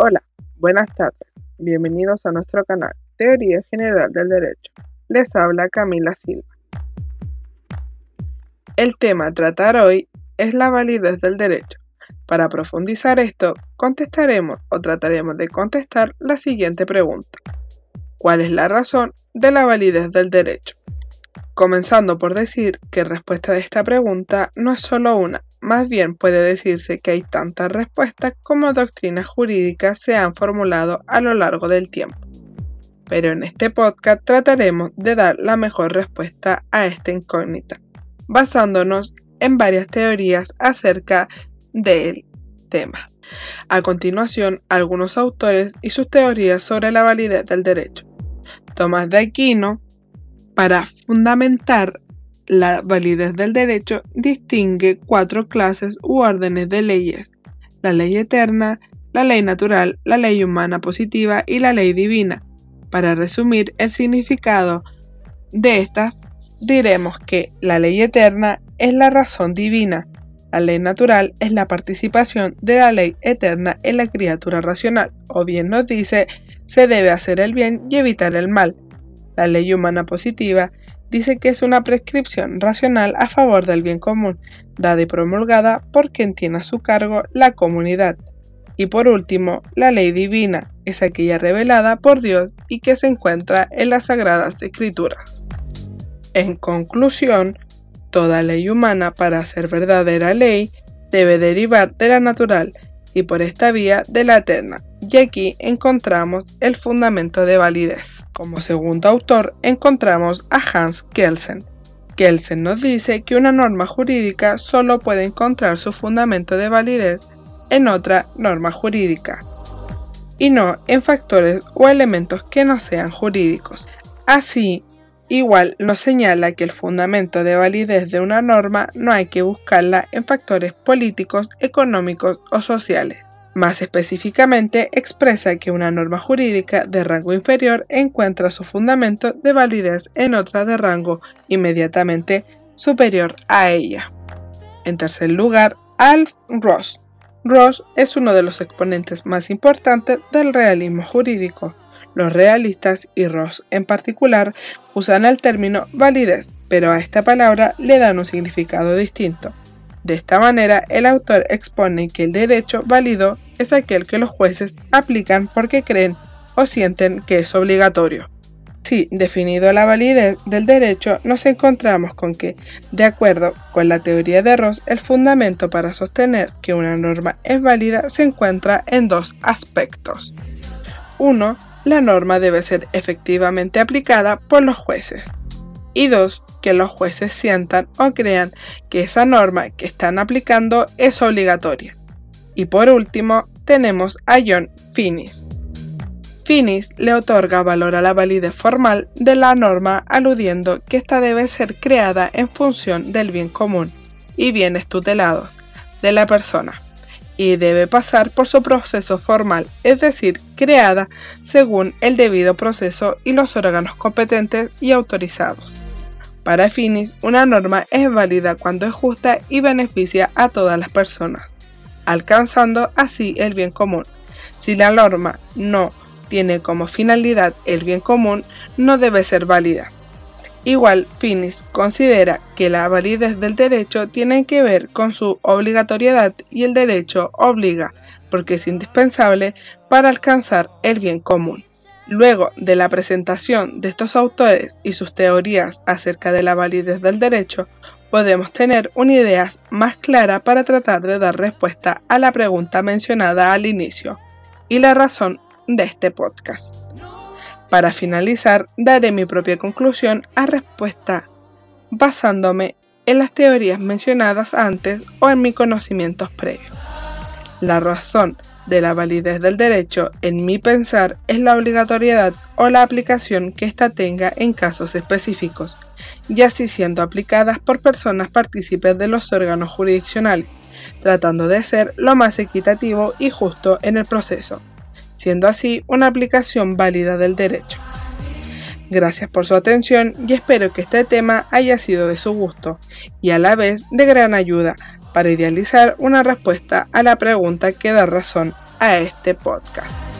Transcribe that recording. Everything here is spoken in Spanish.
Hola, buenas tardes. Bienvenidos a nuestro canal Teoría General del Derecho. Les habla Camila Silva. El tema a tratar hoy es la validez del derecho. Para profundizar esto, contestaremos o trataremos de contestar la siguiente pregunta. ¿Cuál es la razón de la validez del derecho? Comenzando por decir que respuesta de esta pregunta no es solo una, más bien puede decirse que hay tantas respuestas como doctrinas jurídicas se han formulado a lo largo del tiempo. Pero en este podcast trataremos de dar la mejor respuesta a esta incógnita, basándonos en varias teorías acerca del tema. A continuación, algunos autores y sus teorías sobre la validez del derecho. Tomás de Aquino, para fundamentar la validez del derecho, distingue cuatro clases u órdenes de leyes, la ley eterna, la ley natural, la ley humana positiva y la ley divina. Para resumir el significado de estas, diremos que la ley eterna es la razón divina, la ley natural es la participación de la ley eterna en la criatura racional, o bien nos dice se debe hacer el bien y evitar el mal, la ley humana positiva dice que es una prescripción racional a favor del bien común, dada y promulgada por quien tiene a su cargo la comunidad. Y por último, la ley divina es aquella revelada por Dios y que se encuentra en las sagradas escrituras. En conclusión, toda ley humana para ser verdadera ley debe derivar de la natural y por esta vía de la eterna, y aquí encontramos el fundamento de validez. Como segundo autor encontramos a Hans Kelsen. Kelsen nos dice que una norma jurídica solo puede encontrar su fundamento de validez en otra norma jurídica y no en factores o elementos que no sean jurídicos. Así, igual nos señala que el fundamento de validez de una norma no hay que buscarla en factores políticos, económicos o sociales. Más específicamente, expresa que una norma jurídica de rango inferior encuentra su fundamento de validez en otra de rango inmediatamente superior a ella. En tercer lugar, Alf Ross. Ross es uno de los exponentes más importantes del realismo jurídico. Los realistas y Ross en particular usan el término validez, pero a esta palabra le dan un significado distinto. De esta manera, el autor expone que el derecho válido es aquel que los jueces aplican porque creen o sienten que es obligatorio. Si, definido la validez del derecho, nos encontramos con que, de acuerdo con la teoría de Ross, el fundamento para sostener que una norma es válida se encuentra en dos aspectos. Uno, la norma debe ser efectivamente aplicada por los jueces. Y dos, que los jueces sientan o crean que esa norma que están aplicando es obligatoria. Y por último, tenemos a John Finis. Finis le otorga valor a la validez formal de la norma aludiendo que ésta debe ser creada en función del bien común y bienes tutelados de la persona y debe pasar por su proceso formal, es decir, creada según el debido proceso y los órganos competentes y autorizados. Para Finis, una norma es válida cuando es justa y beneficia a todas las personas, alcanzando así el bien común. Si la norma no tiene como finalidad el bien común, no debe ser válida. Igual, Finis considera que la validez del derecho tiene que ver con su obligatoriedad y el derecho obliga, porque es indispensable para alcanzar el bien común. Luego de la presentación de estos autores y sus teorías acerca de la validez del derecho, podemos tener una idea más clara para tratar de dar respuesta a la pregunta mencionada al inicio y la razón de este podcast. Para finalizar, daré mi propia conclusión a respuesta basándome en las teorías mencionadas antes o en mis conocimientos previos. La razón de la validez del derecho, en mi pensar, es la obligatoriedad o la aplicación que ésta tenga en casos específicos, y así siendo aplicadas por personas partícipes de los órganos jurisdiccionales, tratando de ser lo más equitativo y justo en el proceso, siendo así una aplicación válida del derecho. Gracias por su atención y espero que este tema haya sido de su gusto y a la vez de gran ayuda para idealizar una respuesta a la pregunta que da razón a este podcast.